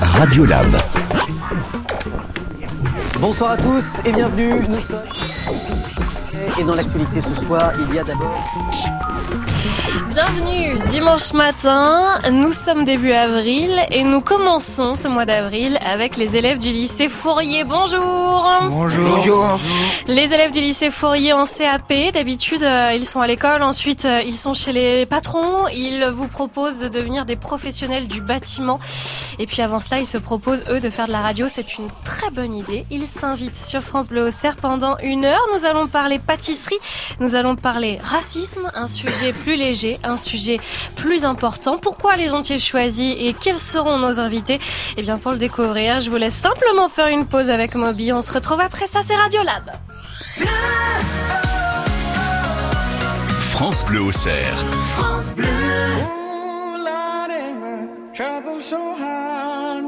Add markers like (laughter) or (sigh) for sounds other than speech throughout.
Radiolab. Bonsoir à tous et bienvenue. Nous sommes. Et dans l'actualité ce soir, il y a d'abord. Bienvenue dimanche matin, nous sommes début avril et nous commençons ce mois d'avril avec les élèves du lycée Fourier. Bonjour. Bonjour. Les élèves du lycée Fourier en CAP, d'habitude euh, ils sont à l'école, ensuite euh, ils sont chez les patrons, ils vous proposent de devenir des professionnels du bâtiment. Et puis avant cela ils se proposent eux de faire de la radio, c'est une très bonne idée. Ils s'invitent sur France Bleu Auxerre pendant une heure, nous allons parler pâtisserie, nous allons parler racisme, un sujet plus léger, un sujet plus important. Pourquoi les ont-ils choisis et quels seront nos invités? Eh bien pour le découvrir, je vous laisse simplement faire une pause avec Moby, on se retrouve après ça, c'est Radiolab. France Bleu Auxerre. Ooh, Lordy, my trouble so hard.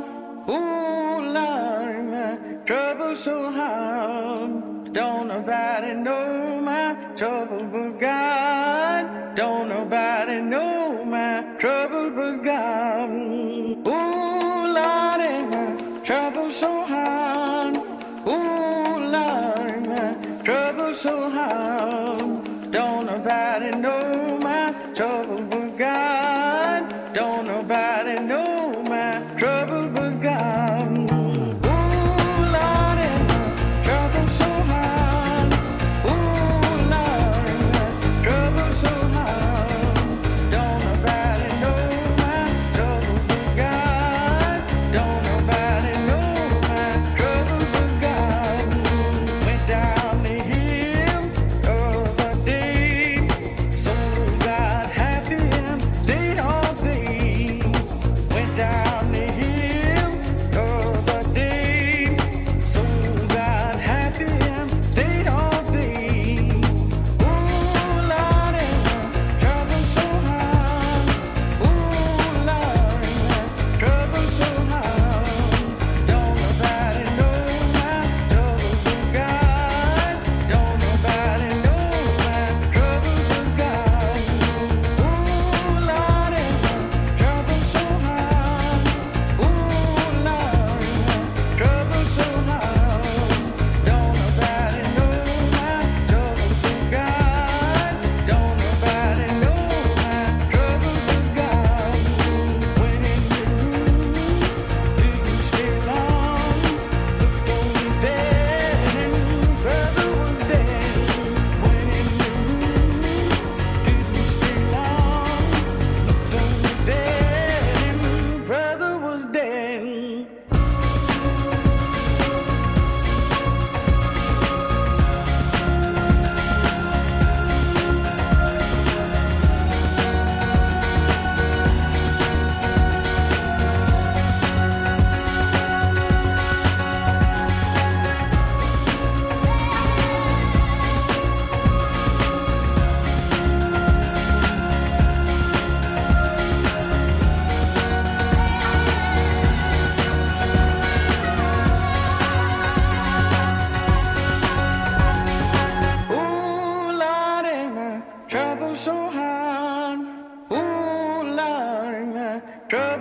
Ooh, Lordy, my trouble so hard. Don't nobody know trouble but God. Don't nobody know my trouble but God. Ooh, Lordy, my trouble so hard. Ooh, Lordy, my trouble so hard. Don't nobody know my trouble but God. Don't nobody know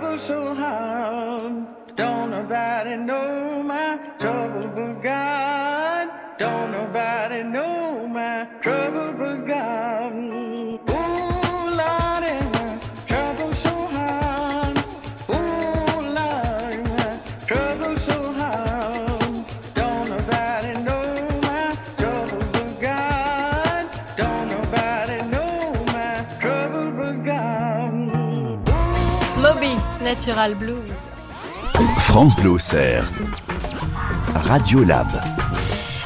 trouble so hard. Don't nobody know Natural Blues. France Bleu Auxerre. Radiolab.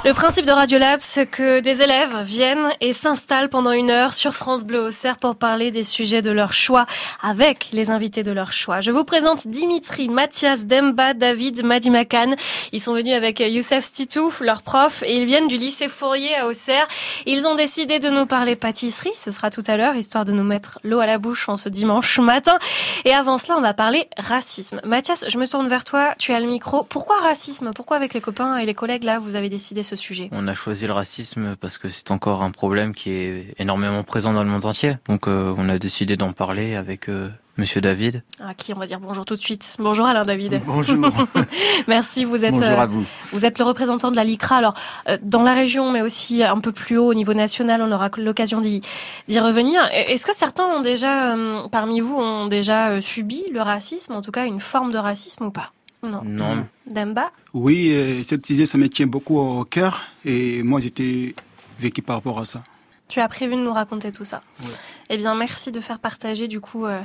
Le principe de Radiolab, c'est que des élèves viennent et s'installent pendant une heure sur France Bleu Auxerre pour parler des sujets de leur choix avec les invités de leur choix. Je vous présente Dimitri, Mathias, Demba, David, Madimakan. Ils sont venus avec Youssef Stitou, leur prof, et ils viennent du lycée Fourier à Auxerre. Ils ont décidé de nous parler pâtisserie. Ce sera tout à l'heure, histoire de nous mettre l'eau à la bouche en ce dimanche matin. Et avant cela, on va parler racisme. Mathias, je me tourne vers toi. Tu as le micro. Pourquoi racisme? Pourquoi avec les copains et les collègues là, vous avez décidé ce sujet On a choisi le racisme parce que c'est encore un problème qui est énormément présent dans le monde entier. Donc euh, on a décidé d'en parler avec euh, Monsieur David. À qui on va dire bonjour tout de suite. Bonjour Alain David. Bonjour. (laughs) Merci, vous êtes, Bonjour euh, à vous. vous êtes le représentant de la LICRA. Alors, euh, dans la région, mais aussi un peu plus haut au niveau national, on aura l'occasion d'y d'y revenir. Est-ce que certains ont déjà, euh, parmi vous, ont déjà euh, subi le racisme, en tout cas une forme de racisme ou pas? Non. Non. Demba Oui, euh, cette sujet, ça me tient beaucoup au cœur et moi, j'étais vécu par rapport à ça. Tu as prévu de nous raconter tout ça. Ouais. Eh bien, merci de faire partager du coup euh,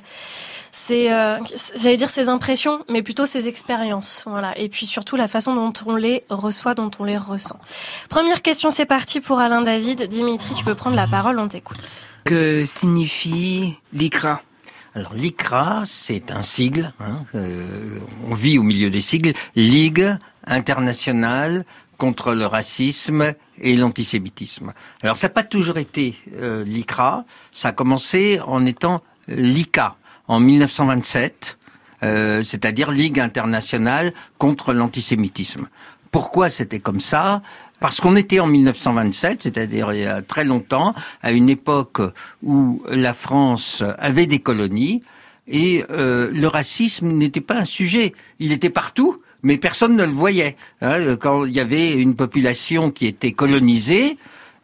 ces, euh, j'allais dire ces impressions, mais plutôt ces expériences, voilà. Et puis surtout la façon dont on les reçoit, dont on les ressent. Première question, c'est parti pour Alain David. Dimitri, tu peux prendre la parole, on t'écoute. Que signifie l'ICRA? Alors l'ICRA, c'est un sigle. hein, euh, on vit au milieu des sigles. Ligue internationale contre le racisme et l'antisémitisme. Alors ça n'a pas toujours été euh, l'ICRA. Ça a commencé en étant l'ICA en 1927, euh, c'est-à-dire Ligue internationale contre l'antisémitisme. Pourquoi c'était comme ça? Parce qu'on était en 1927, c'est-à-dire il y a très longtemps, à une époque où la France avait des colonies et euh, le racisme n'était pas un sujet. Il était partout, mais personne ne le voyait. hein. Quand il y avait une population qui était colonisée,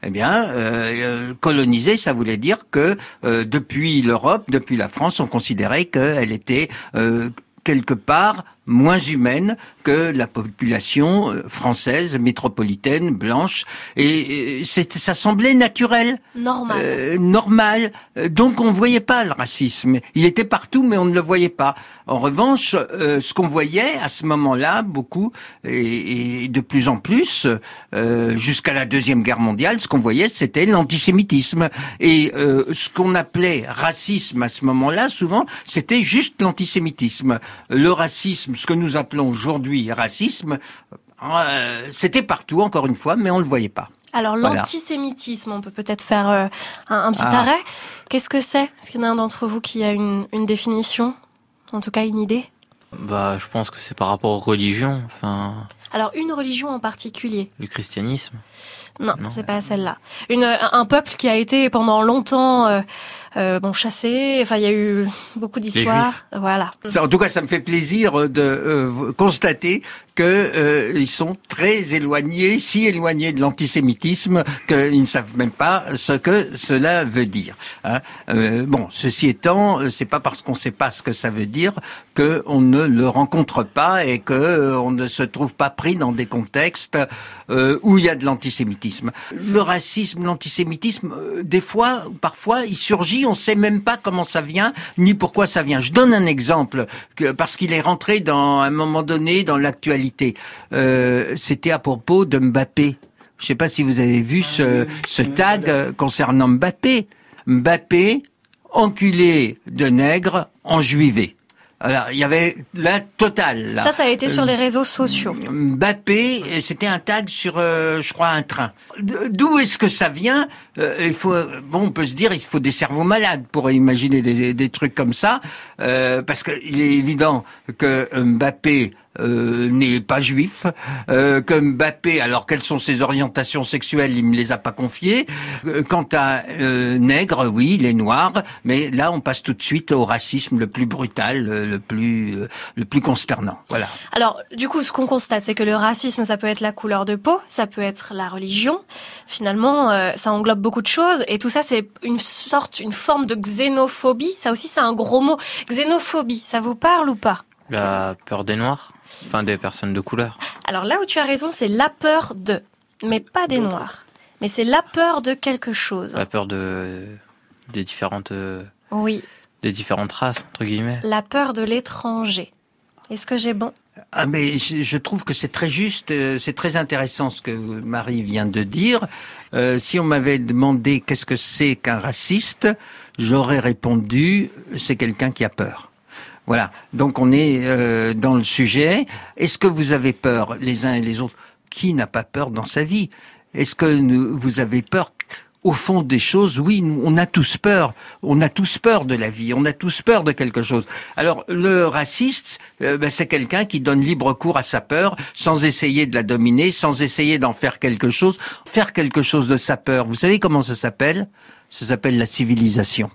eh bien, euh, euh, colonisée, ça voulait dire que euh, depuis l'Europe, depuis la France, on considérait qu'elle était euh, quelque part moins humaine que la population euh, française, métropolitaine, blanche. Et, c'est- ça semblait naturel. Normal. Euh, normal. Euh, Donc on ne voyait pas le racisme. Il était partout, mais on ne le voyait pas. En revanche, euh, ce qu'on voyait à ce moment-là, beaucoup, et, et de plus en plus, euh, jusqu'à la Deuxième Guerre mondiale, ce qu'on voyait, c'était l'antisémitisme. Et euh, ce qu'on appelait racisme à ce moment-là, souvent, c'était juste l'antisémitisme. Le racisme, ce que nous appelons aujourd'hui racisme, euh, c'était partout, encore une fois, mais on ne le voyait pas. Alors Voilà. l'antisémitisme, on peut peut-être faire euh, un, un petit Ah. arrêt. Qu'est-ce que c'est? Est-ce qu'il y en a un d'entre vous qui a une, une définition? En tout cas, une idée? Bah, je pense que c'est par rapport aux religions, enfin, Alors, une religion en particulier? Le christianisme. Non, Non. c'est pas celle-là. Une, un peuple qui a été pendant longtemps euh, euh, bon chassé. Enfin, il y a eu beaucoup d'histoires. Voilà. Ça, en tout cas, ça me fait plaisir de euh, constater que euh, ils sont très éloignés, si éloignés de l'antisémitisme qu'ils ne savent même pas ce que cela veut dire. hein. Euh, bon, ceci étant, euh, c'est pas parce qu'on ne sait pas ce que ça veut dire que on ne le rencontre pas et que euh, on ne se trouve pas pris dans des contextes euh, où il y a de l'antisémitisme. Le racisme, l'antisémitisme, euh, des fois, parfois, il surgit, on ne sait même pas comment ça vient ni pourquoi ça vient. Je donne un exemple que, parce qu'il est rentré dans à un moment donné dans l'actualité. Euh, C'était à propos de Mbappé. Je sais pas si vous avez vu ce, ce tag euh, concernant Mbappé. Mbappé, enculé de nègre, enjuivé. Alors, il y avait la totale. Ça, ça a été sur les réseaux sociaux. Mbappé, et c'était un tag sur, euh, je crois, un train. D'où est-ce que ça vient? Euh, Il faut, bon, on peut se dire, il faut des cerveaux malades pour imaginer des, des trucs comme ça, euh, parce qu'il est évident que Mbappé euh, n'est pas juif, euh, que Mbappé, alors quelles sont ses orientations sexuelles, il me les a pas confiées. Euh, quant à euh, nègre, oui, il est noir, mais là, on passe tout de suite au racisme le plus brutal, euh, le plus, euh, le plus consternant. Voilà. Alors, du coup, ce qu'on constate, c'est que le racisme, ça peut être la couleur de peau, ça peut être la religion. Finalement, euh, ça englobe beaucoup de choses. Et tout ça, c'est une sorte, une forme de xénophobie. Ça aussi, c'est un gros mot. Xénophobie, ça vous parle ou pas? La peur des noirs, enfin des personnes de couleur. Alors là où tu as raison, c'est la peur de, mais pas des noirs. Mais c'est la peur de quelque chose. La peur de des différentes euh, Oui, des différentes races entre guillemets. la peur de l'étranger. Est-ce que j'ai bon? Ah mais je, je trouve que c'est très juste, euh, c'est très intéressant ce que Marie vient de dire. Euh, si on m'avait demandé qu'est-ce que c'est qu'un raciste, j'aurais répondu c'est quelqu'un qui a peur. Voilà. Donc on est euh, dans le sujet. Est-ce que vous avez peur les uns et les autres? Qui n'a pas peur dans sa vie? Est-ce que vous avez peur au fond des choses, oui, on a tous peur. On a tous peur de la vie. On a tous peur de quelque chose. Alors, le raciste, euh, ben, c'est quelqu'un qui donne libre cours à sa peur, sans essayer de la dominer, sans essayer d'en faire quelque chose. Faire quelque chose de sa peur. Vous savez comment ça s'appelle? Ça s'appelle la civilisation.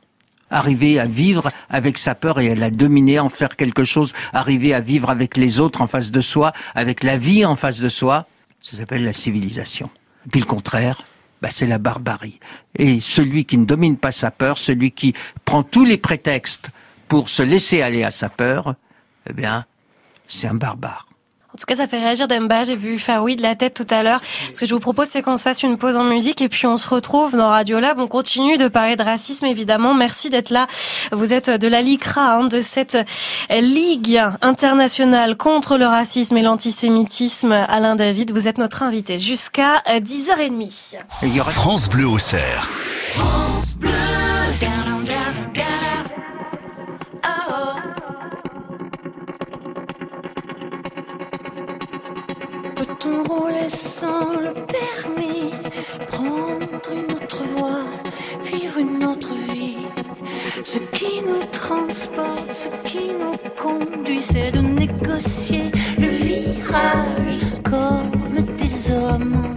Arriver à vivre avec sa peur et à la dominer, en faire quelque chose, arriver à vivre avec les autres en face de soi, avec la vie en face de soi, ça s'appelle la civilisation. Et puis le contraire, bah, c'est la barbarie. Et celui qui ne domine pas sa peur, celui qui prend tous les prétextes pour se laisser aller à sa peur, eh bien, c'est un barbare. En tout cas, ça fait réagir Demba. J'ai vu faire oui de la tête tout à l'heure. Ce que je vous propose, c'est qu'on se fasse une pause en musique et puis on se retrouve dans Radio Lab. On continue de parler de racisme, évidemment. Merci d'être là. Vous êtes de la LICRA, hein, de cette Ligue internationale contre le racisme et l'antisémitisme. Alain David, vous êtes notre invité jusqu'à 10h30. Et il y aura- France Bleu cerf. Peut-on rouler sans le permis Prendre une autre voie, vivre une autre vie. Ce qui nous transporte, ce qui nous conduit C'est de négocier le virage comme des hommes.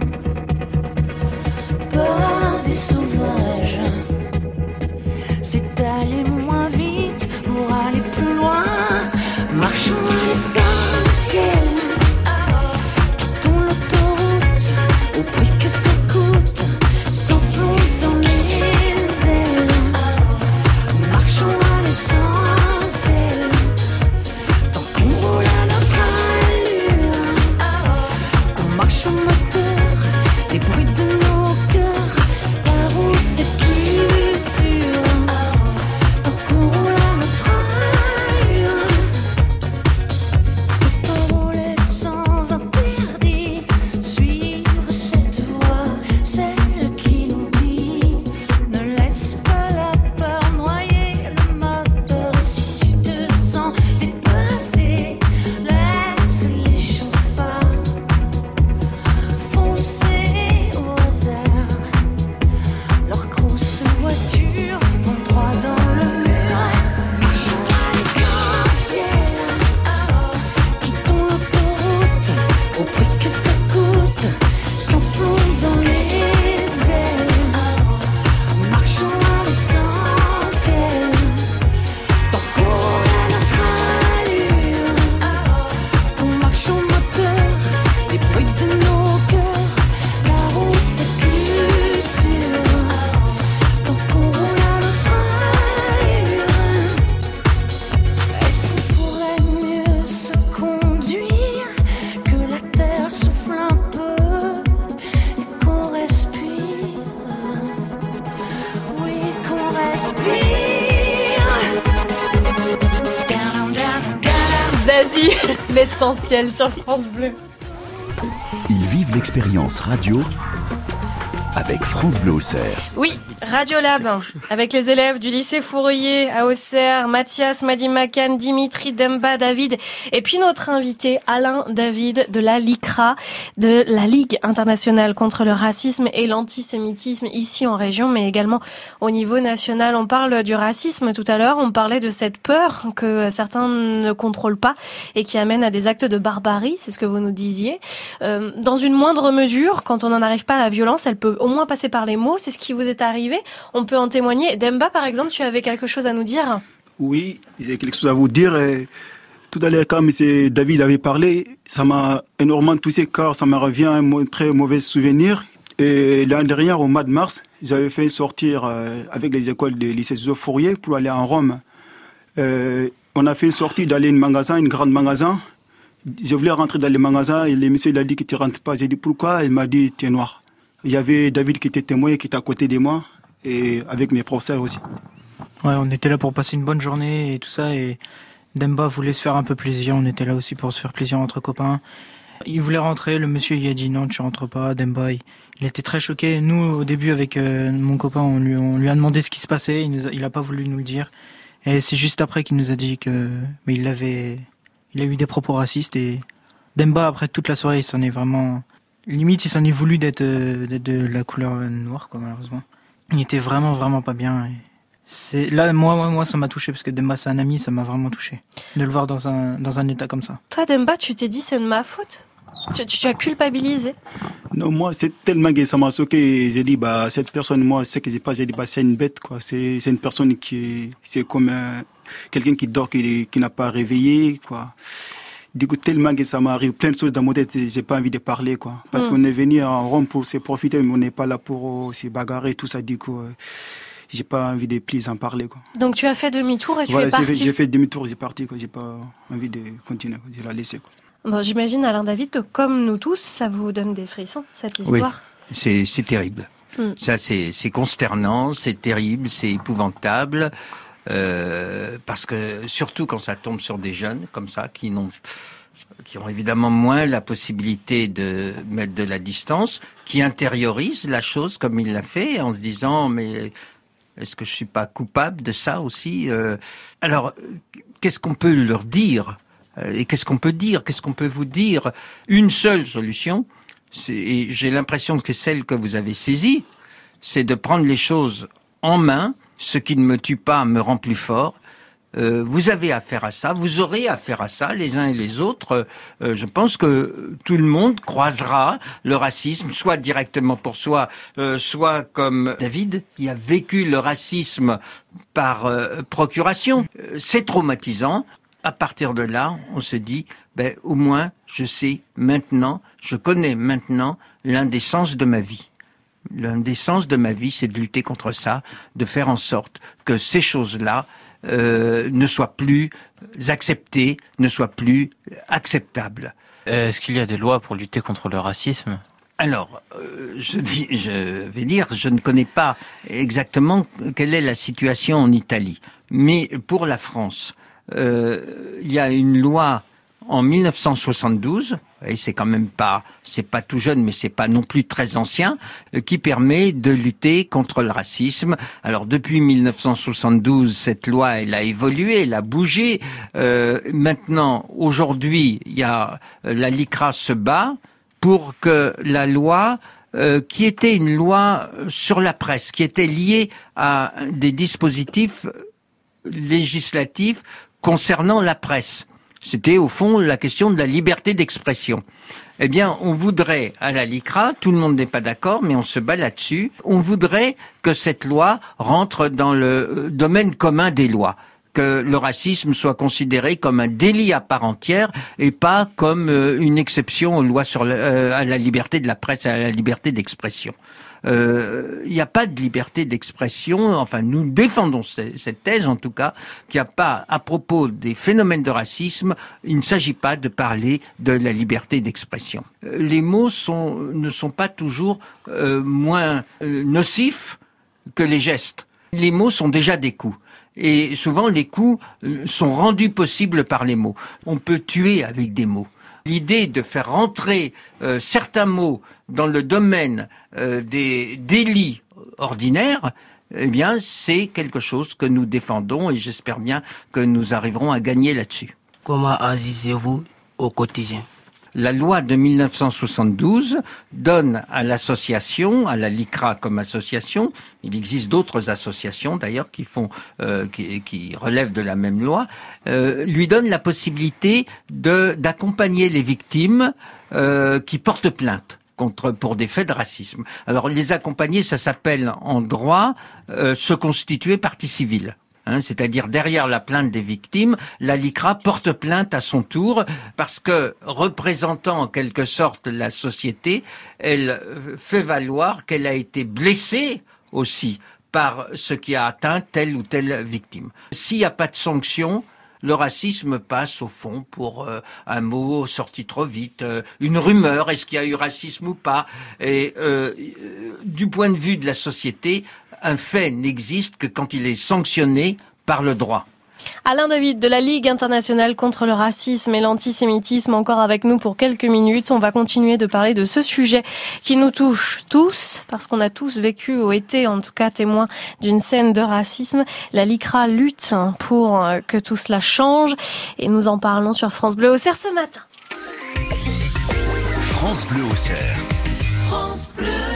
Pas des sauvages. C'est d'aller moins vite pour aller plus loin. Marchons à l'essentiel sur France Bleu. Ils vivent l'expérience radio avec France Bleu au cerf. Oui, Radiolab, avec les élèves du lycée Fourier à Auxerre, Mathias, Madim Makan, Dimitri, Demba, David, et puis notre invité Alain David de la LICRA, de la Ligue internationale contre le racisme et l'antisémitisme ici en région, mais également au niveau national. On parle du racisme tout à l'heure, on parlait de cette peur que certains ne contrôlent pas et qui amène à des actes de barbarie, c'est ce que vous nous disiez. Euh, dans une moindre mesure, quand on n'en arrive pas à la violence, elle peut au moins passer par les mots, c'est ce qui vous est arrivé, on peut en témoigner. Demba, par exemple, tu avais quelque chose à nous dire Oui, j'ai quelque chose à vous dire. Tout à l'heure, quand M. David avait parlé, ça m'a énormément touché car ça me revient un mo- très mauvais souvenir. Et l'année dernière, au mois de mars, j'avais fait sortir euh, avec les écoles du lycée Joseph Fourier pour aller en Rome. Euh, on a fait une sortie d'aller un magasin, une grande magasin. Je voulais rentrer dans le magasin et le monsieur il a dit que tu rentres pas. J'ai dit pourquoi? Il m'a dit tu es noir. Il y avait David qui était témoin, qui était à côté de moi et avec mes professeurs aussi. Ouais, on était là pour passer une bonne journée et tout ça. Et Demba voulait se faire un peu plaisir. On était là aussi pour se faire plaisir entre copains. Il voulait rentrer. Le monsieur il a dit non, tu rentres pas. Demba, il, était très choqué. Nous, au début, avec euh, mon copain, on lui, a demandé ce qui se passait. Il, nous a, pas voulu nous le dire. Et c'est juste après qu'il nous a dit que, il avait, il a eu des propos racistes et Demba après toute la soirée, il s'en est vraiment, limite, il s'en est voulu d'être, euh, de la couleur noire, malheureusement. Il était vraiment, vraiment pas bien. Et c'est là, moi, moi, ça m'a touché parce que Demba, c'est un ami, ça m'a vraiment touché de le voir dans un, dans un état comme ça. Toi, Demba, tu t'es dit c'est de ma faute? Tu, tu as culpabilisé? Non, moi, c'est tellement que ça m'a choqué. J'ai dit, bah, cette personne, moi, ce que j'ai pas, j'ai dit, bah, c'est une bête, quoi. C'est, c'est une personne qui est, c'est comme un- quelqu'un qui dort, qui, qui n'a pas réveillé, quoi. Du coup, tellement que ça m'arrive plein de choses dans mon tête, j'ai pas envie de parler, quoi. Parce qu'on est venu en Rome pour se profiter, mais on n'est pas là pour euh, se bagarrer, tout ça, du coup, euh, j'ai pas envie de plus en parler, quoi. Donc tu as fait demi-tour et tu Voilà, es parti. j'ai fait demi-tour, j'ai parti, quoi. J'ai pas envie de continuer, quoi. J'ai la laissé, quoi. Bon, J'imagine, Alain David, que comme nous tous, ça vous donne des frissons, cette Oui, histoire. c'est c'est terrible. Mm. Ça, c'est c'est consternant, c'est terrible, c'est épouvantable. Euh, parce que surtout quand ça tombe sur des jeunes comme ça, qui n'ont qui ont évidemment moins la possibilité de mettre de la distance, qui intériorisent la chose comme il l'a fait en se disant mais est-ce que je suis pas coupable de ça aussi Euh, Alors qu'est-ce qu'on peut leur dire? Euh, et qu'est-ce qu'on peut dire? Qu'est-ce qu'on peut vous dire? Une seule solution, et j'ai l'impression que c'est celle que vous avez saisie, c'est de prendre les choses en main. Ce qui ne me tue pas me rend plus fort. Euh, vous avez affaire à ça, vous aurez affaire à ça, les uns et les autres. Euh, je pense que tout le monde croisera le racisme, soit directement pour soi, euh, soit comme David, qui a vécu le racisme par euh, procuration. Euh, C'est traumatisant. À partir de là, on se dit, ben, au moins, je sais maintenant, je connais maintenant l'un des sens de ma vie. L'un des sens de ma vie, c'est de lutter contre ça, de faire en sorte que ces choses-là euh, ne soient plus acceptées, ne soient plus acceptables. Est-ce qu'il y a des lois pour lutter contre le racisme? Alors, euh, je, dis- je vais dire, je ne connais pas exactement quelle est la situation en Italie, mais pour la France, euh, il y a une loi en 1972, et c'est quand même pas, c'est pas tout jeune, mais c'est pas non plus très ancien, euh, qui permet de lutter contre le racisme. Alors depuis 1972, cette loi, elle a évolué, elle a bougé. Euh, maintenant, aujourd'hui, il y a euh, la LICRA se bat pour que la loi qui était une loi sur la presse, qui était liée à des dispositifs législatifs concernant la presse. C'était au fond la question de la liberté d'expression. Eh bien, on voudrait, à la LICRA, tout le monde n'est pas d'accord, mais on se bat là-dessus, on voudrait que cette loi rentre dans le euh, domaine commun des lois que le racisme soit considéré comme un délit à part entière et pas comme euh, une exception aux lois sur euh, à la liberté de la presse et à la liberté d'expression. Euh, Il n'y a pas de liberté d'expression, enfin nous défendons ce- cette thèse en tout cas, qu'il n'y a pas, à propos des phénomènes de racisme, il ne s'agit pas de parler de la liberté d'expression. Euh, Les mots ne sont pas toujours euh, moins nocifs que les gestes. Les mots sont déjà des coups. Et souvent, les coups sont rendus possibles par les mots. On peut tuer avec des mots. L'idée de faire rentrer certains mots dans le domaine euh, des délits ordinaires, eh bien, c'est quelque chose que nous défendons et j'espère bien que nous arriverons à gagner là-dessus. Comment agissez-vous au quotidien? La loi de 1972 donne à l'association, à la LICRA comme association, il existe d'autres associations d'ailleurs qui font, euh, qui, qui relèvent de la même loi, euh, lui donne la possibilité d'accompagner les victimes euh, qui portent plainte contre pour des faits de racisme. Alors les accompagner, ça s'appelle en droit euh, se constituer partie civile. Hein, c'est-à-dire derrière la plainte des victimes, la LICRA porte plainte à son tour parce que représentant en quelque sorte la société, elle euh, fait valoir qu'elle a été blessée aussi par ce qui a atteint telle ou telle victime. S'il n'y a pas de sanction, le racisme passe au fond pour euh, un mot sorti trop vite, euh, une rumeur, est-ce qu'il y a eu racisme ou pas? Et euh, du point de vue de la société, un fait n'existe que quand il est sanctionné par le droit. Alain David de la Ligue internationale contre le racisme et l'antisémitisme encore avec nous pour quelques minutes. On va continuer de parler de ce sujet qui nous touche tous parce qu'on a tous vécu ou été en tout cas témoins d'une scène de racisme. La LICRA lutte pour euh, que tout cela change et nous en parlons sur France Bleu au Cerf ce matin. France Bleu au cerf. France Bleu.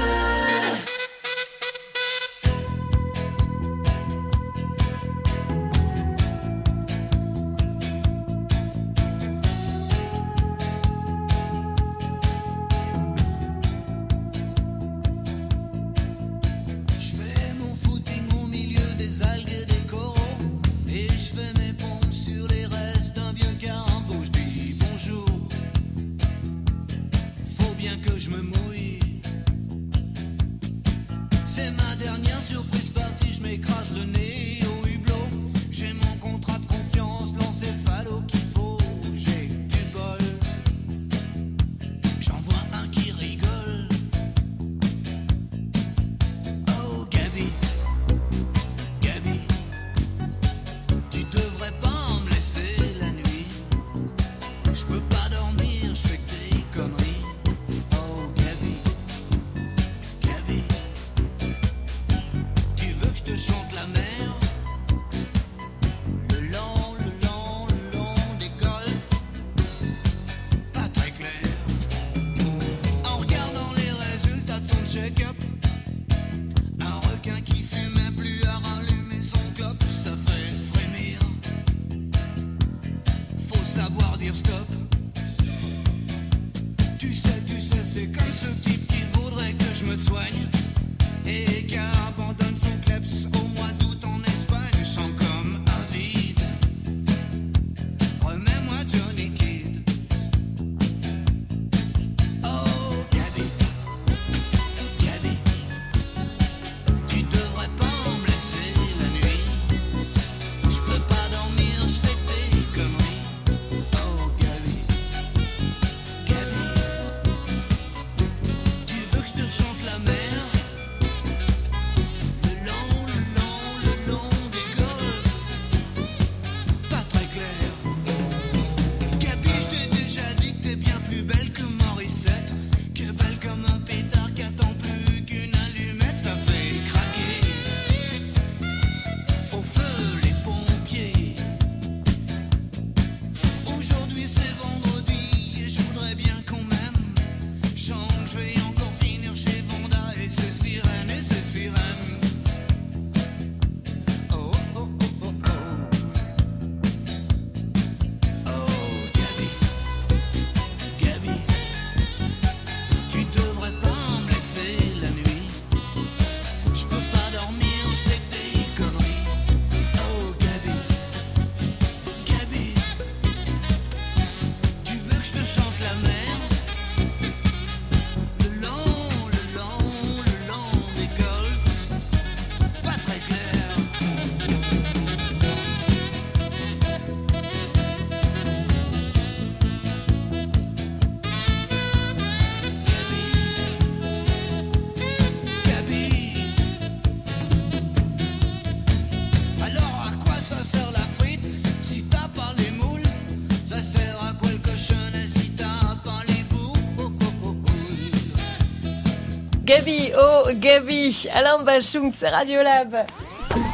Gabi, oh Gabi, Alain Bachung, c'est Radiolab.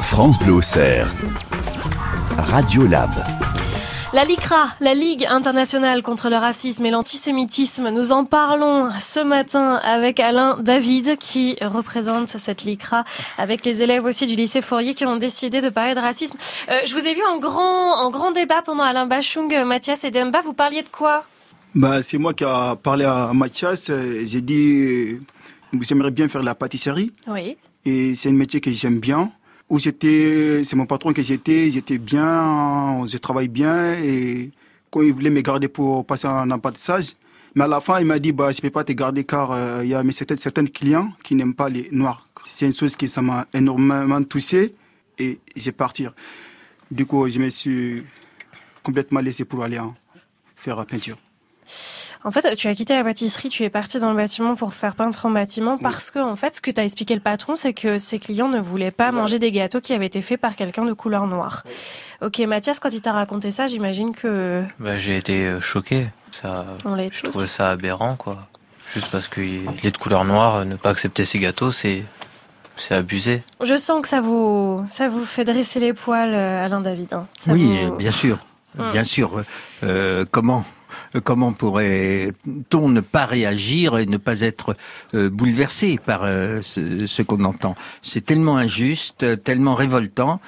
France Bleu Auxerre. Radiolab. La LICRA, la Ligue internationale contre le racisme et l'antisémitisme, nous en parlons ce matin avec Alain David qui représente cette LICRA avec les élèves aussi du lycée Fourier qui ont décidé de parler de racisme. Euh, je vous ai vu en grand, en grand débat pendant Alain Bachung, Mathias et Demba, vous parliez de quoi? Bah, c'est moi qui a parlé à Mathias. euh, J'ai dit, euh, j'aimerais bien faire la pâtisserie. Oui. Et c'est un métier que j'aime bien. Où j'étais, c'est mon patron que j'étais, j'étais bien, je travaille bien. Et quand il voulait me garder pour passer un apprentissage, mais à la fin, il m'a dit, bah, je peux pas te garder car euh, il y a certains, certains clients qui n'aiment pas les noirs. C'est une chose qui ça m'a énormément touché et j'ai parti. Du coup, je me suis complètement laissé pour aller en faire la peinture. En fait, tu as quitté la pâtisserie, tu es parti dans le bâtiment pour faire peintre en bâtiment parce que, en fait, ce que t'a expliqué le patron, c'est que ses clients ne voulaient pas manger des gâteaux qui avaient été faits par quelqu'un de couleur noire. Ok, Mathias, quand il t'a raconté ça, j'imagine que Bah, j'ai été euh, choqué. Ça, on l'est je tous. trouvais ça aberrant, quoi. Juste parce qu'il est de couleur noire, ne pas accepter ces gâteaux, c'est, c'est abusé. Je sens que ça vous, ça vous fait dresser les poils, euh, Alain David. hein. Ça Oui, vous- bien sûr, Hum. bien sûr. Euh, comment? Comment pourrait-on ne pas réagir et ne pas être euh, bouleversé par euh, ce, qu'on entend? C'est tellement injuste, tellement révoltant.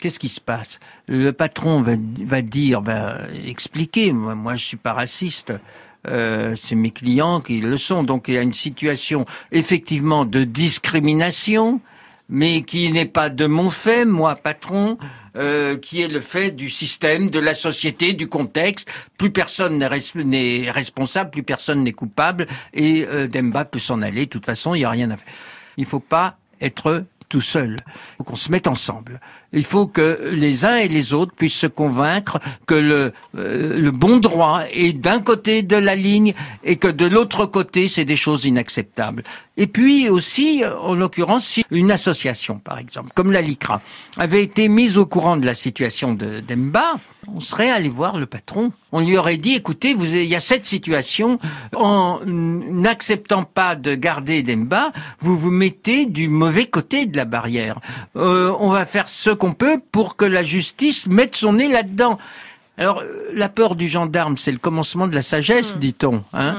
Qu'est-ce qui se passe? Le patron va, va dire, va expliquer. Moi, moi, je suis pas raciste. Euh, c'est mes clients qui le sont. Donc il y a une situation effectivement de discrimination, mais qui n'est pas de mon fait, moi patron. euh, qui est le fait du système, de la société, du contexte. Plus personne n'est res- n'est responsable, plus personne n'est coupable, et euh, Demba peut s'en aller. De toute façon, il n'y a rien à faire. Il faut pas être tout seul. Il faut qu'on se mette ensemble. Il faut que les uns et les autres puissent se convaincre que le, euh, le bon droit est d'un côté de la ligne et que de l'autre côté, c'est des choses inacceptables. Et puis aussi, en l'occurrence, si une association, par exemple, comme la LICRA, avait été mise au courant de la situation de Demba, on serait allé voir le patron. On lui aurait dit, écoutez, vous, il y a cette situation, en n'acceptant pas de garder Demba, vous vous mettez du mauvais côté de la barrière. Euh, on va faire ce qu'on peut pour que la justice mette son nez là-dedans. Alors, euh, la peur du gendarme, c'est le commencement de la sagesse, dit-on. Hein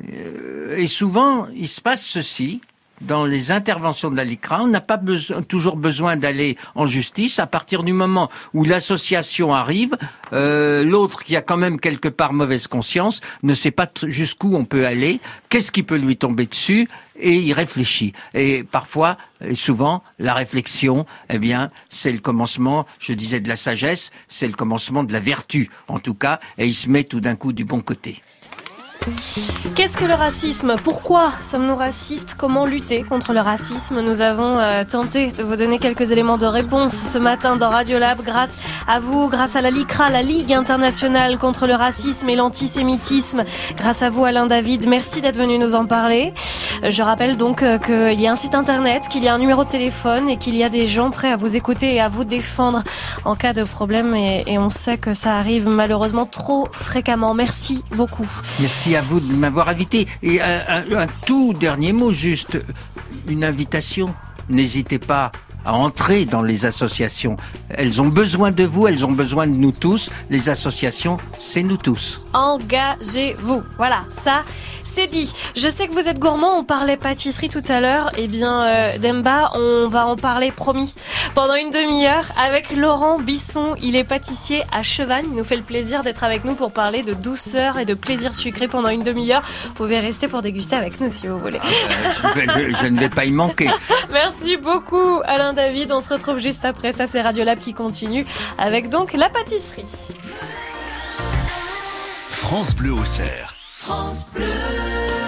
Euh, et souvent, il se passe ceci. Dans les interventions de la LICRA, on n'a pas besoin- toujours besoin d'aller en justice. À partir du moment où l'association arrive, euh, l'autre qui a quand même quelque part mauvaise conscience ne sait pas jusqu'où on peut aller, qu'est-ce qui peut lui tomber dessus, et il réfléchit. Et parfois, et souvent, la réflexion, eh bien, c'est le commencement, je disais, de la sagesse, c'est le commencement de la vertu, en tout cas, et il se met tout d'un coup du bon côté. Qu'est-ce que le racisme? Pourquoi sommes-nous racistes? Comment lutter contre le racisme? Nous avons euh, tenté de vous donner quelques éléments de réponse ce matin dans Radiolab grâce à vous, grâce à la LICRA, la Ligue internationale contre le racisme et l'antisémitisme. Grâce à vous Alain David, merci d'être venu nous en parler. Euh, Je rappelle donc euh, qu'il y a un site internet, qu'il y a un numéro de téléphone et qu'il y a des gens prêts à vous écouter et à vous défendre en cas de problème et, on sait que ça arrive malheureusement trop fréquemment. Merci beaucoup. À vous de m'avoir invité. Et un, un- un tout dernier mot, juste une invitation. N'hésitez pas à entrer dans les associations. Elles ont besoin de vous, elles ont besoin de nous tous. Les associations, c'est nous tous. Engagez-vous. Voilà, ça, c'est dit. Je sais que vous êtes gourmand, on parlait pâtisserie tout à l'heure. Eh bien, euh, Demba, on va en parler, promis, pendant une demi-heure avec Laurent Bisson. Il est pâtissier à Chevannes. Il nous fait le plaisir d'être avec nous pour parler de douceur et de plaisir sucré pendant une demi-heure. Vous pouvez rester pour déguster avec nous si vous voulez. Je, vais- je ne vais pas y manquer. (laughs) Merci beaucoup, Alain David. On se retrouve juste après. Ça, c'est Radiolab qui continue avec donc la pâtisserie. France Bleu au cerf. France Bleu.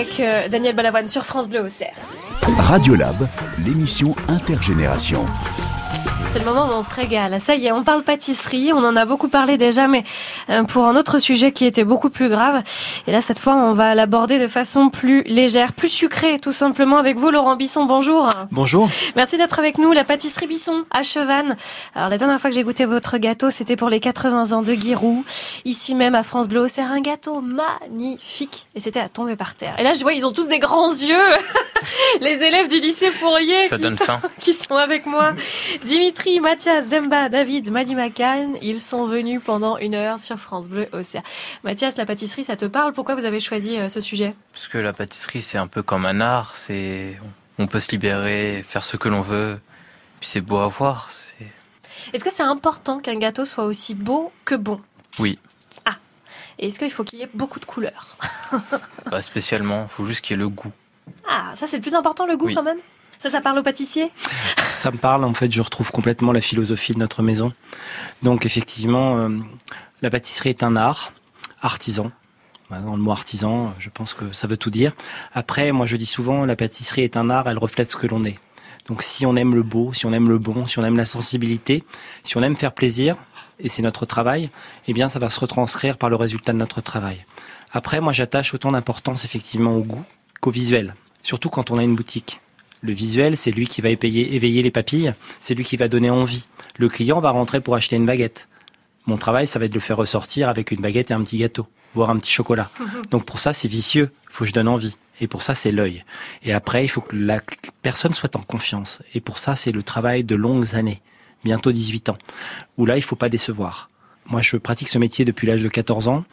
Avec euh, Daniel Balavoine sur France Bleu Auxerre. Radiolab, l'émission intergénération. C'est le moment où on se régale. Ça y est, on parle pâtisserie. On en a beaucoup parlé déjà, mais euh, pour un autre sujet qui était beaucoup plus grave. Et là, cette fois, on va l'aborder de façon plus légère, plus sucrée, tout simplement. Avec vous, Laurent Bisson, bonjour. Bonjour. Merci d'être avec nous. La pâtisserie Bisson à Chevannes. Alors, la dernière fois que j'ai goûté votre gâteau, c'était pour les 80 ans de Giroud. Ici même, à France Bleu, c'est un gâteau magnifique. Et c'était à tomber par terre. Et là, je vois, ils ont tous des grands yeux. (laughs) les élèves du lycée Fourier Ça qui, donne sont, faim. (laughs) qui sont avec moi. Dimitri, Mathias, Demba, David, Madi Macan, ils sont venus pendant une heure sur France Bleu Océan. Mathias, la pâtisserie, ça te parle Pourquoi vous avez choisi euh, ce sujet? Parce que la pâtisserie, c'est un peu comme un art. C'est, on peut se libérer, faire ce que l'on veut. Puis c'est beau à voir. C'est... Est-ce que c'est important qu'un gâteau soit aussi beau que bon? Oui, Et est-ce qu'il faut qu'il y ait beaucoup de couleurs? (laughs) Pas spécialement. Faut juste qu'il y ait le goût. Ah, ça c'est le plus important, le goût Oui. quand même? Ça, ça parle au pâtissier Ça me parle, en fait, je retrouve complètement la philosophie de notre maison. Donc, effectivement, euh, la pâtisserie est un art, artisan. Dans le mot artisan, je pense que ça veut tout dire. Après, moi, je dis souvent, la pâtisserie est un art, elle reflète ce que l'on est. Donc, si on aime le beau, si on aime le bon, si on aime la sensibilité, si on aime faire plaisir, et c'est notre travail, eh bien, ça va se retranscrire par le résultat de notre travail. Après, moi, j'attache autant d'importance, effectivement, au goût qu'au visuel. Surtout quand on a une boutique. Le visuel, c'est lui qui va éveiller les papilles, c'est lui qui va donner envie. Le client va rentrer pour acheter une baguette. Mon travail, ça va être de le faire ressortir avec une baguette et un petit gâteau, voire un petit chocolat. Donc pour ça, c'est vicieux. Il faut que je donne envie. Et pour ça, c'est l'œil. Et après, il faut que la personne soit en confiance. Et pour ça, c'est le travail de longues années, bientôt 18 ans, où là, il faut pas décevoir. Moi, je pratique ce métier depuis l'âge de 14 ans.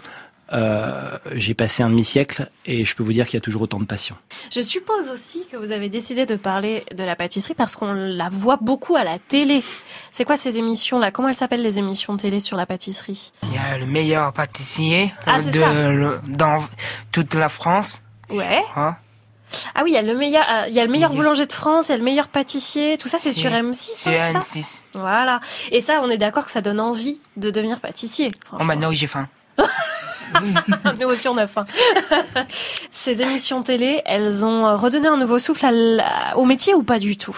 Euh, j'ai passé un demi-siècle et je peux vous dire qu'il y a toujours autant de passion. Je suppose aussi que vous avez décidé de parler de la pâtisserie parce qu'on la voit beaucoup à la télé. C'est quoi ces émissions-là? Comment elles s'appellent les émissions de télé sur la pâtisserie? Il y a le meilleur pâtissier Ah, euh, de, le- dans toute la France. Ouais. Hein Ah oui, il y a le meilleur, euh, il y a le meilleur boulanger de France, il y a le meilleur pâtissier. Tout ça, c'est sur M6. sur hein, c'est ça? M6. Voilà. Et ça, on est d'accord que ça donne envie de devenir pâtissier. Oh, maintenant, j'ai faim. (laughs) (laughs) Nous aussi, on a faim. (laughs) Ces émissions télé, elles ont redonné un nouveau souffle au métier ou pas du tout?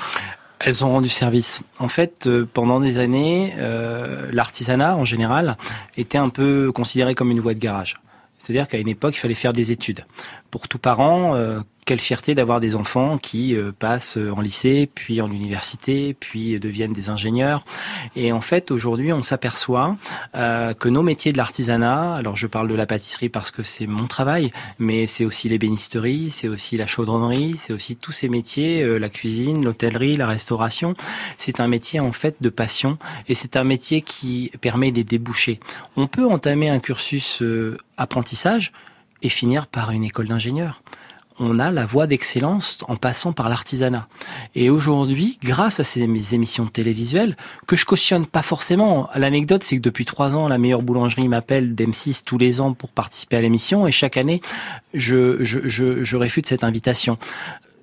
Elles ont rendu service. En fait, euh, pendant des années, euh, l'artisanat en général était un peu considéré comme une voie de garage. C'est-à-dire qu'à une époque, il fallait faire des études. Pour tout parent, euh, quelle fierté d'avoir des enfants qui euh, passent en lycée, puis en université, puis deviennent des ingénieurs. Et en fait, aujourd'hui, on s'aperçoit euh, que nos métiers de l'artisanat, alors je parle de la pâtisserie parce que c'est mon travail, mais c'est aussi l'ébénisterie, c'est aussi la chaudronnerie, c'est aussi tous ces métiers, euh, la cuisine, l'hôtellerie, la restauration. C'est un métier en fait de passion et c'est un métier qui permet des débouchés. On peut entamer un cursus euh, apprentissage et finir par une école d'ingénieur on a la voie d'excellence en passant par l'artisanat. Et aujourd'hui, grâce à ces émissions télévisuelles, que je cautionne pas forcément, l'anecdote c'est que depuis trois ans, la meilleure boulangerie m'appelle d'M6 tous les ans pour participer à l'émission et chaque année, je, je, je, réfute cette invitation.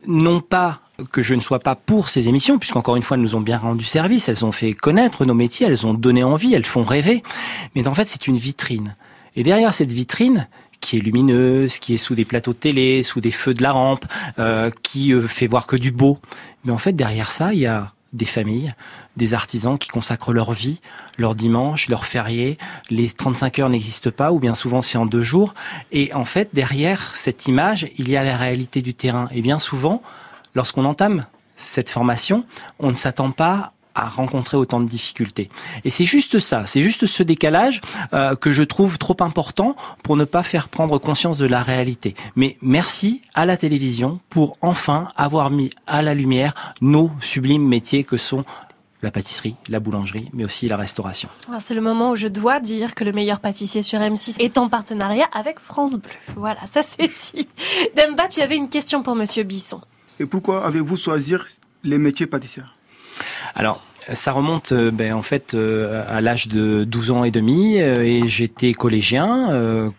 Non pas que je ne sois pas pour ces émissions, puisqu'encore une fois, elles nous ont bien rendu service, elles ont fait connaître nos métiers, elles ont donné envie, elles font rêver, mais en fait, c'est une vitrine. Et derrière cette vitrine, qui est lumineuse, qui est sous des plateaux de télé, sous des feux de la rampe, euh, qui euh, fait voir que du beau. Mais en fait, derrière ça, il y a des familles, des artisans qui consacrent leur vie, leur dimanche, leur férié. Les 35 heures n'existent pas, ou bien souvent c'est en deux jours. Et en fait, derrière cette image, il y a la réalité du terrain. Et bien souvent, lorsqu'on entame cette formation, on ne s'attend pas à rencontrer autant de difficultés. Et c'est juste ça, c'est juste ce décalage euh, que je trouve trop important pour ne pas faire prendre conscience de la réalité. Mais merci à la télévision pour enfin avoir mis à la lumière nos sublimes métiers que sont la pâtisserie, la boulangerie, mais aussi la restauration. C'est le moment où je dois dire que le meilleur pâtissier sur M6 est en partenariat avec France Bleu. Voilà, ça c'est dit. Demba, tu avais une question pour Monsieur Bisson. Et pourquoi avez-vous choisi les métiers pâtissiers? Alors, ça remonte euh, ben, en fait euh, à l'âge de 12 ans et demi euh, et j'étais collégien euh,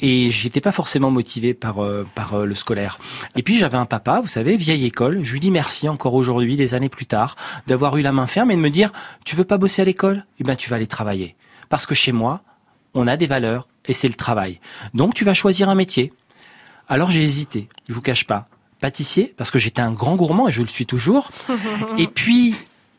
et j'étais pas forcément motivé par euh, par euh, le scolaire. Et puis j'avais un papa, vous savez, vieille école. Je lui dis merci encore aujourd'hui, des années plus tard, d'avoir eu la main ferme et de me dire tu veux pas bosser à l'école? Eh ben tu vas aller travailler parce que chez moi on a des valeurs et c'est le travail. Donc tu vas choisir un métier. Alors j'ai hésité, je vous cache pas. Pâtissier, parce que j'étais un grand gourmand et je le suis toujours. (laughs) Et puis,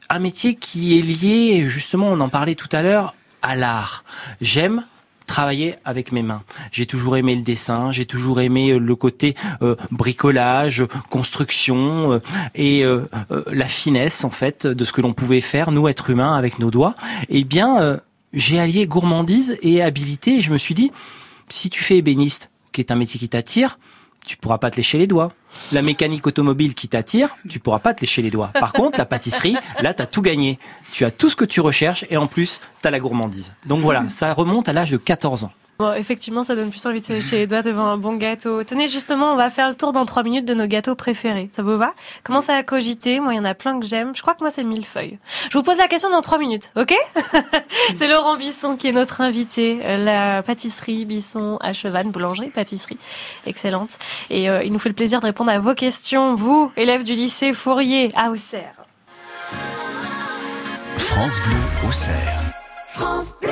un métier qui est lié, justement, on en parlait tout à l'heure, à l'art. J'aime travailler avec mes mains. J'ai toujours aimé le dessin, j'ai toujours aimé euh, le côté euh, bricolage, construction euh, et euh, la finesse en fait de ce que l'on pouvait faire nous êtres humains avec nos doigts. Eh bien, j'ai allié gourmandise et habilité et je me suis dit si tu fais ébéniste, qui est un métier qui t'attire, tu pourras pas te lécher les doigts. La mécanique automobile qui t'attire, tu pourras pas te lécher les doigts. Par contre, la pâtisserie, là, tu as tout gagné. Tu as tout ce que tu recherches et en plus, tu as la gourmandise. Donc voilà, ça remonte à l'âge de 14 ans. Bon, effectivement, ça donne plus envie de se lécher les doigts devant un bon gâteau. Tenez, justement, on va faire le tour dans trois minutes de nos gâteaux préférés. Ça vous va? Commencez à cogiter. Moi, il y en a plein que j'aime. Je crois que moi, c'est le millefeuille. Je vous pose la question dans trois minutes, ok? (laughs) C'est Laurent Bisson qui est notre invité. Euh, La pâtisserie Bisson à Chevannes, boulangerie, pâtisserie. Excellente. Et euh, il nous fait le plaisir de répondre à vos questions, vous, élèves du lycée Fourier à Auxerre. France Bleu Auxerre. France Bleu.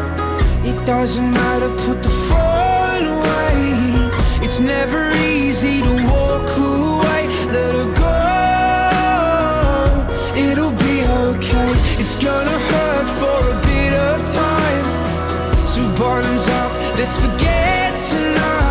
It doesn't matter, put the phone away. It's never easy to walk away. Let her go. It'll be okay. It's gonna hurt for a bit of time. So bottoms up, let's forget tonight.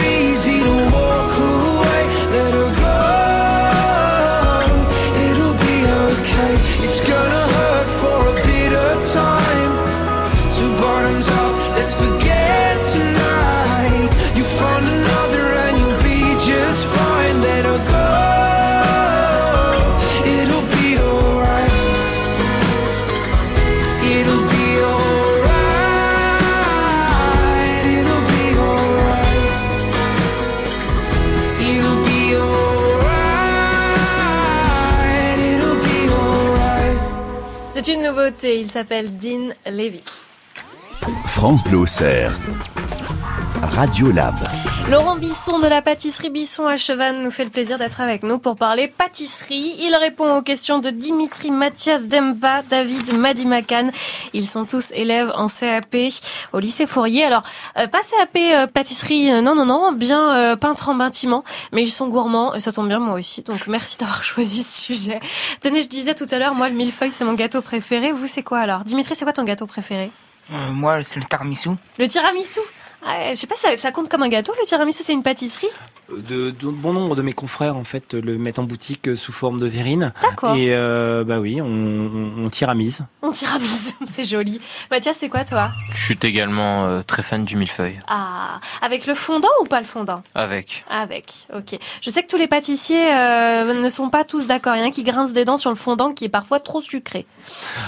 C'est une nouveauté, il s'appelle Dean Levis. France Bleu Auxerre. Radio Lab. Laurent Bisson de la pâtisserie Bisson à Chevannes nous fait le plaisir d'être avec nous pour parler pâtisserie. Il répond aux questions de Dimitri Mathias Demba, David Madimakan. Ils sont tous élèves en CAP au lycée Fourier. Alors, euh, pas CAP euh, pâtisserie, euh, non, non, non, bien peintre en bâtiment, mais ils sont gourmands et ça tombe bien moi aussi. Donc, merci d'avoir (laughs) choisi ce sujet. Tenez, je disais tout à l'heure, moi, le millefeuille, c'est mon gâteau préféré. Vous, c'est quoi alors? Dimitri, c'est quoi ton gâteau préféré? Euh, moi, c'est le tiramisu. Le tiramisu? Ah, Je sais pas, ça, ça compte comme un gâteau, le tiramisu, c'est une pâtisserie? De, de bon nombre de mes confrères en fait le mettent en boutique sous forme de verrine. D'accord. Et euh, bah oui, on, on, on tire à mise. On tire à mise, (laughs) c'est joli. Mathias, c'est quoi toi? Je suis également euh, très fan du millefeuille. Ah, avec le fondant ou pas le fondant? Avec. Avec, ok. Je sais que tous les pâtissiers euh, ne sont pas tous d'accord. Il y en a qui grincent des dents sur le fondant qui est parfois trop sucré.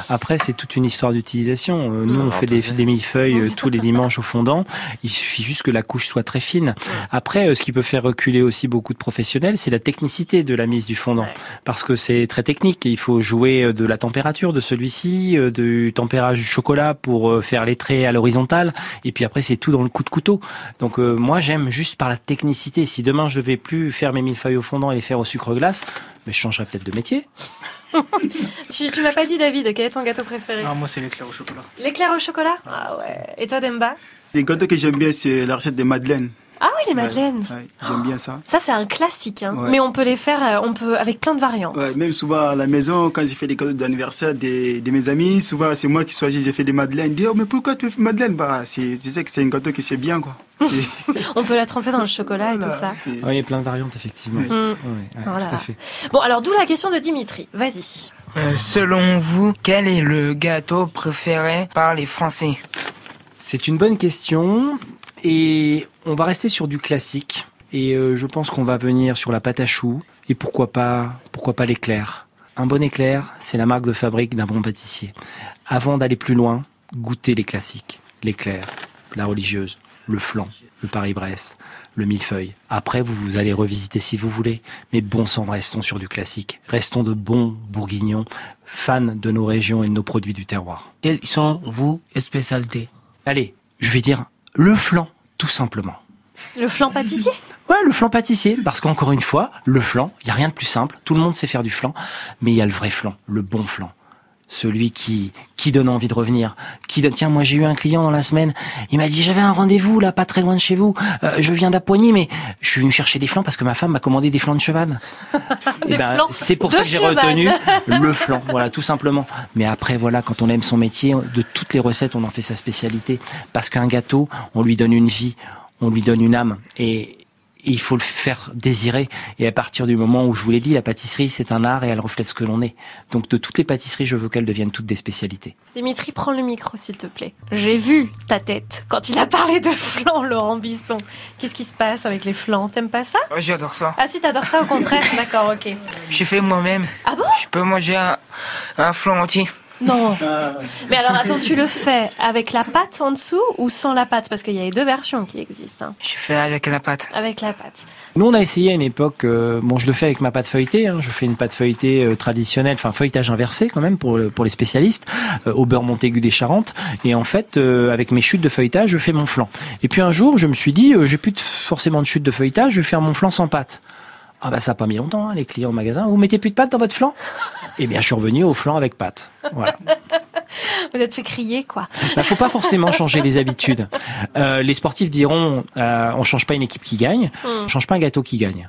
Après, c'est toute une histoire d'utilisation. Nous, on fait des, des millefeuilles (laughs) tous les dimanches au fondant. Il suffit juste que la couche soit très fine. Après, ce qui peut faire reculer aussi beaucoup de professionnels, c'est la technicité de la mise du fondant. Parce que c'est très technique. Il faut jouer euh, de la température de celui-ci, euh, du tempérage du chocolat pour euh, faire les traits à l'horizontale. Et puis après, c'est tout dans le coup de couteau. Donc euh, moi, j'aime juste par la technicité. Si demain, je vais plus faire mes millefeuilles au fondant et les faire au sucre glace, mais je changerai peut-être de métier. (laughs) Tu, tu m'as pas dit, David, quel est ton gâteau préféré? Moi, c'est l'éclair au chocolat. L'éclair au chocolat? Ah ouais. Et toi, Demba? Les gâteaux que j'aime bien, c'est la recette des madeleines. Ah oui, les madeleines. Ouais, j'aime bien ça. Ça, c'est un classique. Hein. Ouais. Mais on peut les faire euh, on peut, avec plein de variantes. Ouais, même souvent à la maison, quand j'ai fait des cadeaux d'anniversaire des, de mes amis, souvent c'est moi qui choisis, j'ai fait des madeleines. Ils disent, oh, mais pourquoi tu fais madeleine? Bah, c'est c'est ça que c'est un gâteau qui c'est bien, quoi. (laughs) On peut la tremper dans le chocolat et tout ça. Oui, il y a plein de variantes, effectivement. Mm. Ouais, ouais, Voilà. Tout à fait. Bon, alors d'où la question de Dimitri. Vas-y. Euh, selon vous, quel est le gâteau préféré par les Français? C'est une bonne question et on va rester sur du classique et euh, je pense qu'on va venir sur la pâte à choux et pourquoi pas pourquoi pas l'éclair. Un bon éclair, c'est la marque de fabrique d'un bon pâtissier. Avant d'aller plus loin, goûtez les classiques, l'éclair, la religieuse, le flan, le Paris-Brest, le millefeuille. Après, vous, vous allez revisiter si vous voulez. Mais bon sang, restons sur du classique. Restons de bons bourguignons, fans de nos régions et de nos produits du terroir. Quelles sont vos spécialités? Allez, je vais dire le flan, tout simplement. Le flan pâtissier? Ouais, le flan pâtissier, parce qu'encore une fois, le flan, il y a rien de plus simple. Tout le monde sait faire du flan, mais il y a le vrai flan, le bon flan. Celui qui qui donne envie de revenir, qui donne tiens moi j'ai eu un client dans la semaine, il m'a dit j'avais un rendez-vous là pas très loin de chez vous, Euh, je viens d'Apoigny mais je suis venu chercher des flans parce que ma femme m'a commandé des flans de cheval. (laughs) Eh ben, c'est pour ça que j'ai retenu le flan, voilà tout simplement. Mais après voilà quand on aime son métier, de toutes les recettes on en fait sa spécialité. Parce qu'un gâteau on lui donne une vie, on lui donne une âme. Et et il faut le faire désirer. Et à partir du moment où je vous l'ai dit, la pâtisserie, c'est un art et elle reflète ce que l'on est. Donc de toutes les pâtisseries, je veux qu'elles deviennent toutes des spécialités. Dimitri, prends le micro, s'il te plaît. J'ai vu ta tête quand il a parlé de flan, Laurent Bisson. Qu'est-ce qui se passe avec les flans? T'aimes pas ça? Oh, J'adore ça. Ah si, t'adores ça au contraire (laughs) D'accord, ok. J'ai fait moi-même. Ah bon? Je peux manger un, un flan entier. Non. Mais alors attends, tu le fais avec la pâte en dessous ou sans la pâte? Parce qu'il y a les deux versions qui existent. hein. Je fais avec la pâte. Avec la pâte. Nous, on a essayé à une époque, euh, bon, je le fais avec ma pâte feuilletée, hein, je fais une pâte feuilletée euh, traditionnelle, enfin feuilletage inversé quand même pour, pour les spécialistes, euh, au beurre Montaigu des Charentes. Et en fait, euh, avec mes chutes de feuilletage, je fais mon flan. Et puis un jour, je me suis dit, euh, j'ai plus de- forcément de chute de feuilletage, je vais faire mon flan sans pâte. Ah bah ça n'a pas mis longtemps, hein, les clients au magasin. Vous mettez plus de pâte dans votre flan? (laughs) Eh bien, je suis revenu au flan avec pâte. Voilà. (laughs) Vous êtes fait crier, quoi. Bah, faut pas forcément changer les habitudes. (laughs) Euh, les sportifs diront, euh, on change pas une équipe qui gagne, Hmm. on change pas un gâteau qui gagne.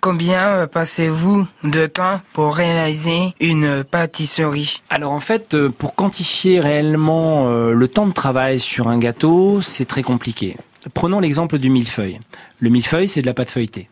Combien euh, passez-vous de temps pour réaliser une pâtisserie? Alors en fait, euh, pour quantifier réellement le temps de travail sur un gâteau, c'est très compliqué. Prenons l'exemple du millefeuille. Le millefeuille, c'est de la pâte feuilletée.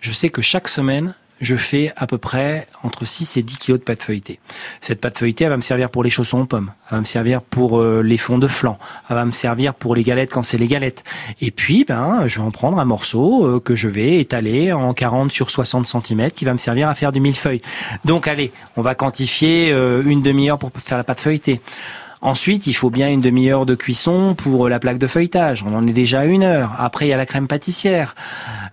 Je sais que chaque semaine, je fais à peu près entre 6 et 10 kilos de pâte feuilletée. Cette pâte feuilletée, elle va me servir pour les chaussons aux pommes, elle va me servir pour euh, les fonds de flan, elle va me servir pour les galettes quand c'est les galettes. Et puis, ben, je vais en prendre un morceau euh, que je vais étaler en 40 sur 60 cm qui va me servir à faire du millefeuille. Donc allez, on va quantifier euh, une demi-heure pour faire la pâte feuilletée. Ensuite, il faut bien une demi-heure de cuisson pour la plaque de feuilletage. On en est déjà à une heure. Après, il y a la crème pâtissière.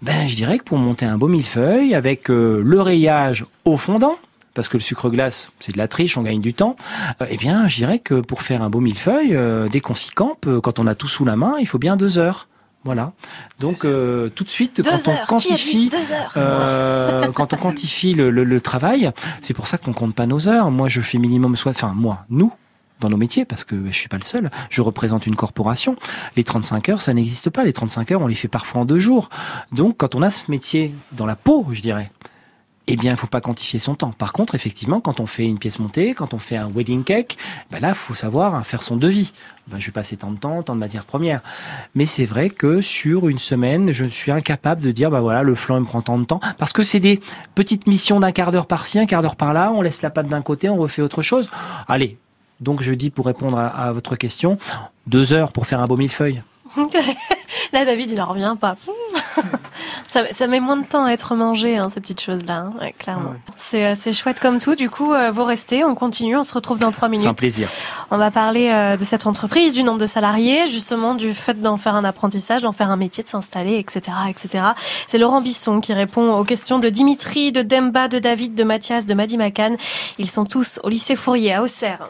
Ben, je dirais que pour monter un beau millefeuille avec euh, le rayage au fondant, parce que le sucre glace, c'est de la triche, on gagne du temps. euh, eh bien, je dirais que pour faire un beau millefeuille, euh, dès qu'on s'y campe, euh, quand on a tout sous la main, il faut bien deux heures. Voilà. Donc euh, tout de suite, Deux quand heures. on quantifie, euh, (laughs) (laughs) quand on quantifie le, le- le travail, c'est pour ça qu'on compte pas nos heures. Moi, je fais minimum soit, enfin moi, nous, dans nos métiers, parce que je suis pas le seul. Je représente une corporation. Les 35 heures, ça n'existe pas. Les 35 heures, on les fait parfois en deux jours. Donc, quand on a ce métier dans la peau, je dirais, eh bien, il faut pas quantifier son temps. Par contre, effectivement, quand on fait une pièce montée, quand on fait un wedding cake, ben là, faut savoir faire son devis. Ben, je vais passer tant de temps, tant de matières premières. Mais c'est vrai que sur une semaine, je suis incapable de dire, bah voilà, le flan il me prend tant de temps, parce que c'est des petites missions d'un quart d'heure par-ci, un quart d'heure par-là. On laisse la pâte d'un côté, on refait autre chose. Allez. Donc je dis pour répondre à, à votre question, deux heures pour faire un beau millefeuille. (laughs) Là, David, il en revient pas. (laughs) ça, ça met moins de temps à être mangé, hein, ces petites choses-là, hein, ouais, clairement. C'est euh, c'est chouette comme tout. Du coup, euh, vous restez, on continue, on se retrouve dans trois minutes. C'est un plaisir. On va parler euh, de cette entreprise, du nombre de salariés, justement du fait d'en faire un apprentissage, d'en faire un métier, de s'installer, etc., etc. C'est Laurent Bisson qui répond aux questions de Dimitri, de Demba, de David, de Mathias, de Madi Macan. Ils sont tous au lycée Fourier à Auxerre.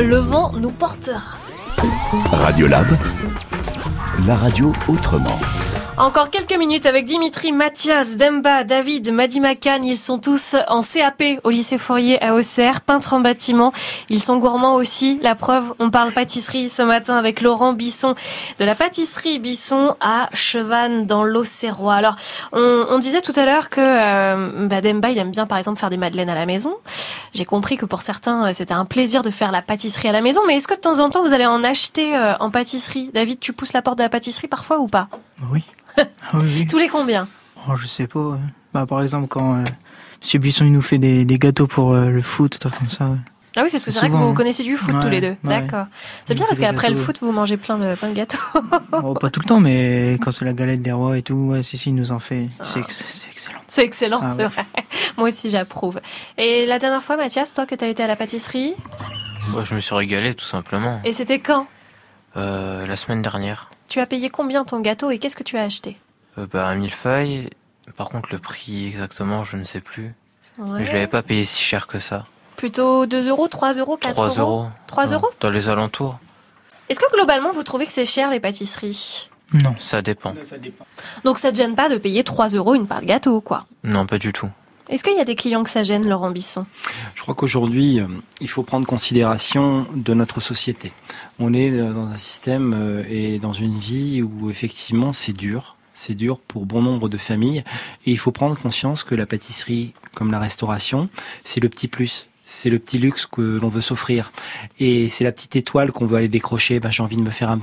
Le vent nous portera. Radiolab, la radio autrement. Encore quelques minutes avec Dimitri, Mathias, Demba, David, Madimakan. Ils sont tous en CAP au lycée Fourier à Auxerre, peintres en bâtiment. Ils sont gourmands aussi. La preuve, on parle pâtisserie ce matin avec Laurent Bisson de la pâtisserie Bisson à Chevannes dans l'Auxerrois. Alors, on, on disait tout à l'heure que euh, bah, Demba, il aime bien par exemple faire des madeleines à la maison. J'ai compris que pour certains, euh, c'était un plaisir de faire la pâtisserie à la maison. Mais est-ce que de temps en temps, vous allez en acheter euh, en pâtisserie? David, tu pousses la porte de la pâtisserie parfois ou pas? Oui. (laughs) Ah oui, oui. Tous les combien Oh, je sais pas. ouais. Bah, par exemple, quand euh, Monsieur Buisson il nous fait des, des gâteaux pour euh, le foot, trucs comme ça. ouais. Ah oui, parce que c'est vrai que vous hein. connaissez du foot tous les deux. ouais. D'accord. C'est bien parce qu'après le foot, vous mangez plein de, plein de gâteaux. (laughs) Oh, pas tout le temps, mais quand c'est la galette des rois et tout, ouais, si, si, il nous en fait. C'est ex- c'est excellent. C'est excellent, Ah c'est ouais. vrai. (laughs) Moi aussi, j'approuve. Et la dernière fois, Mathias, toi que tu as été à la pâtisserie, je me suis régalé tout simplement. et c'était quand Euh, la semaine dernière, Tu as payé combien ton gâteau et qu'est-ce que tu as acheté euh, bah, un millefeuille. Par contre, le prix exactement, je ne sais plus. Ouais. Mais je l'avais pas payé si cher que ça. Plutôt 2 euros, 3 euros, 4 3 euros. 3 Ouais, euros Dans les alentours. Est-ce que globalement, vous trouvez que c'est cher les pâtisseries Non. Ça dépend. Donc ça te gêne pas de payer 3 euros une part de gâteau, quoi Non, pas du tout. Est-ce qu'il y a des clients que ça gêne, Laurent Bisson? Je crois qu'aujourd'hui, euh, il faut prendre considération de notre société. On est euh, dans un système euh, et dans une vie où effectivement c'est dur. C'est dur pour bon nombre de familles. Et il faut prendre conscience que la pâtisserie, comme la restauration, c'est le petit plus. C'est le petit luxe que l'on veut s'offrir. Et c'est la petite étoile qu'on veut aller décrocher. Ben, j'ai envie de me faire un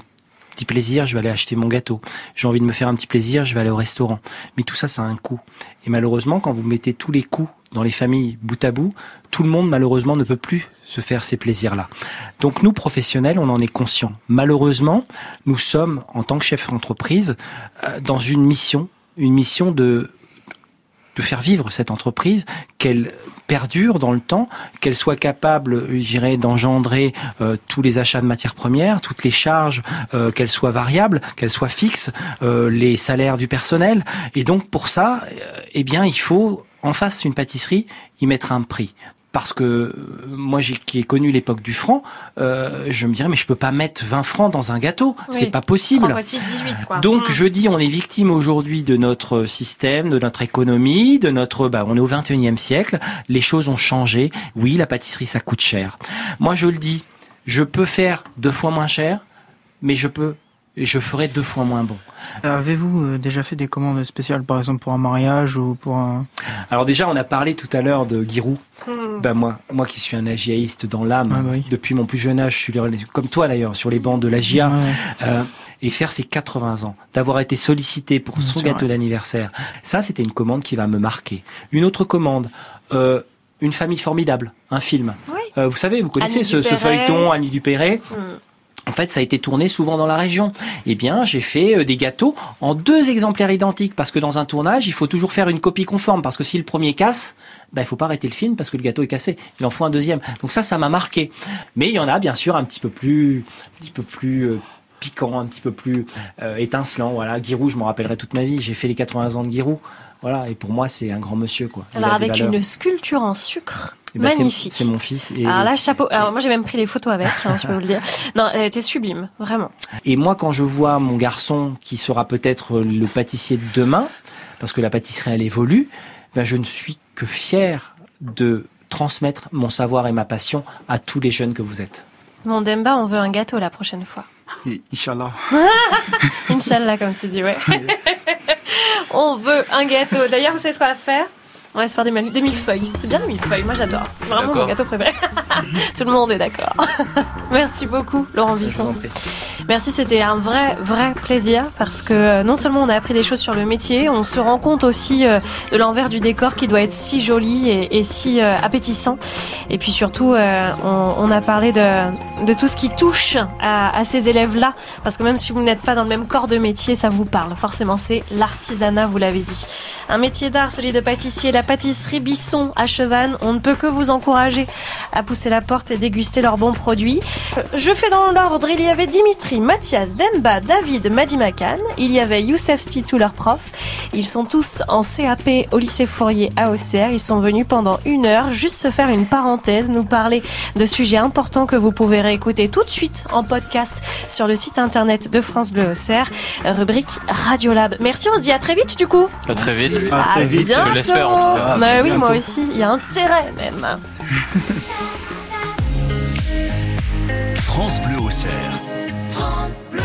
petit plaisir, je vais aller acheter mon gâteau. J'ai envie de me faire un petit plaisir, je vais aller au restaurant. Mais tout ça, ça a un coût. Et malheureusement, quand vous mettez tous les coûts dans les familles bout à bout, tout le monde, malheureusement, ne peut plus se faire ces plaisirs-là. Donc nous, professionnels, on en est conscients. Malheureusement, nous sommes, en tant que chef d'entreprise, euh, dans une mission, une mission de de faire vivre cette entreprise, qu'elle perdure dans le temps, qu'elle soit capable, je dirais, d'engendrer euh, tous les achats de matières premières, toutes les charges, euh, qu'elles soient variables, qu'elles soient fixes, euh, les salaires du personnel. Et donc pour ça, euh, eh bien, il faut en face une pâtisserie y mettre un prix. Parce que euh, moi, j'ai, qui ai connu l'époque du franc, euh, je me dirais mais je peux pas mettre 20 francs dans un gâteau, c'est pas possible. 3 fois 6, 18, quoi. Donc Mm. je dis, on est victime aujourd'hui de notre système, de notre économie, de notre, bah, on est au 21e siècle. Les choses ont changé. Oui, la pâtisserie, ça coûte cher. Moi, je le dis, je peux faire deux fois moins cher, mais je peux, et je ferai deux fois moins bon. Avez-vous euh, déjà fait des commandes spéciales, par exemple pour un mariage ou pour un... Alors déjà, on a parlé tout à l'heure de Giroud. Hmm. Ben moi, moi qui suis un agiaïste dans l'âme, Ah bah oui. depuis mon plus jeune âge, je suis comme toi d'ailleurs, sur les bancs de l'AGIA, euh, et faire ses 80 ans, d'avoir été sollicité pour son gâteau d'anniversaire, ça c'était une commande qui va me marquer. Une autre commande, euh, une famille formidable, un film. Oui. Euh, vous savez, vous connaissez Annie ce, ce Dupéret. feuilleton Annie Dupéré Mm. En fait, ça a été tourné souvent dans la région. Eh bien, j'ai fait euh, des gâteaux en deux exemplaires identiques parce que dans un tournage, il faut toujours faire une copie conforme parce que si le premier casse, ben il faut pas arrêter le film parce que le gâteau est cassé. Il en faut un deuxième. Donc ça, ça m'a marqué. Mais il y en a bien sûr un petit peu plus, un petit peu plus euh, piquant, un petit peu plus euh, étincelant. Voilà, Giroud, je m'en rappellerai toute ma vie. J'ai fait les 80 ans de Giroud. Voilà, et pour moi, c'est un grand monsieur, quoi. Il Alors avec une sculpture en sucre. Eh ben, Magnifique. C'est mon fils. Et, Alors là, chapeau. Alors moi, j'ai même pris des photos avec, hein, je peux vous le dire. (laughs) Non, elle était sublime, vraiment. Et moi, quand je vois mon garçon qui sera peut-être le pâtissier de demain, parce que la pâtisserie elle évolue, ben je ne suis que fier de transmettre mon savoir et ma passion à tous les jeunes que vous êtes. Mon Demba, on veut un gâteau la prochaine fois. Inch'Allah. (laughs) Inch'Allah, comme tu dis, ouais. (laughs) on veut un gâteau. D'ailleurs, vous savez ce qu'on va faire? On va se faire des, mille- des millefeuilles. C'est bien le millefeuille, moi j'adore. C'est vraiment mon gâteau préféré. (laughs) Tout le monde est d'accord. (laughs) Merci beaucoup, Laurent Bisson. Merci, c'était un vrai, vrai plaisir parce que euh, non seulement on a appris des choses sur le métier, on se rend compte aussi euh, de l'envers du décor qui doit être si joli et, et si euh, appétissant. Et puis surtout, on, on a parlé de, de tout ce qui touche à, à ces élèves-là parce que même si vous n'êtes pas dans le même corps de métier, ça vous parle. Forcément, c'est l'artisanat, vous l'avez dit. Un métier d'art, celui de pâtissier, la la pâtisserie Bisson à Chevannes. On ne peut que vous encourager à pousser la porte et déguster leurs bons produits. Euh, Je fais dans l'ordre. Il y avait Dimitri, Mathias, Demba, David, Madi Makan. Il y avait Youssef Stitou, leur prof. Ils sont tous en CAP au lycée Fourier à Auxerre. Ils sont venus pendant une heure juste se faire une parenthèse, nous parler de sujets importants que vous pouvez réécouter tout de suite en podcast sur le site internet de France Bleu Auxerre, rubrique Radiolab. Merci, on se dit à très vite du coup. À très vite. À bientôt. Je l'espère en tout cas. Bah oui, moi Bientôt. aussi. Il y a intérêt même. France Bleu Auxerre. France Bleu.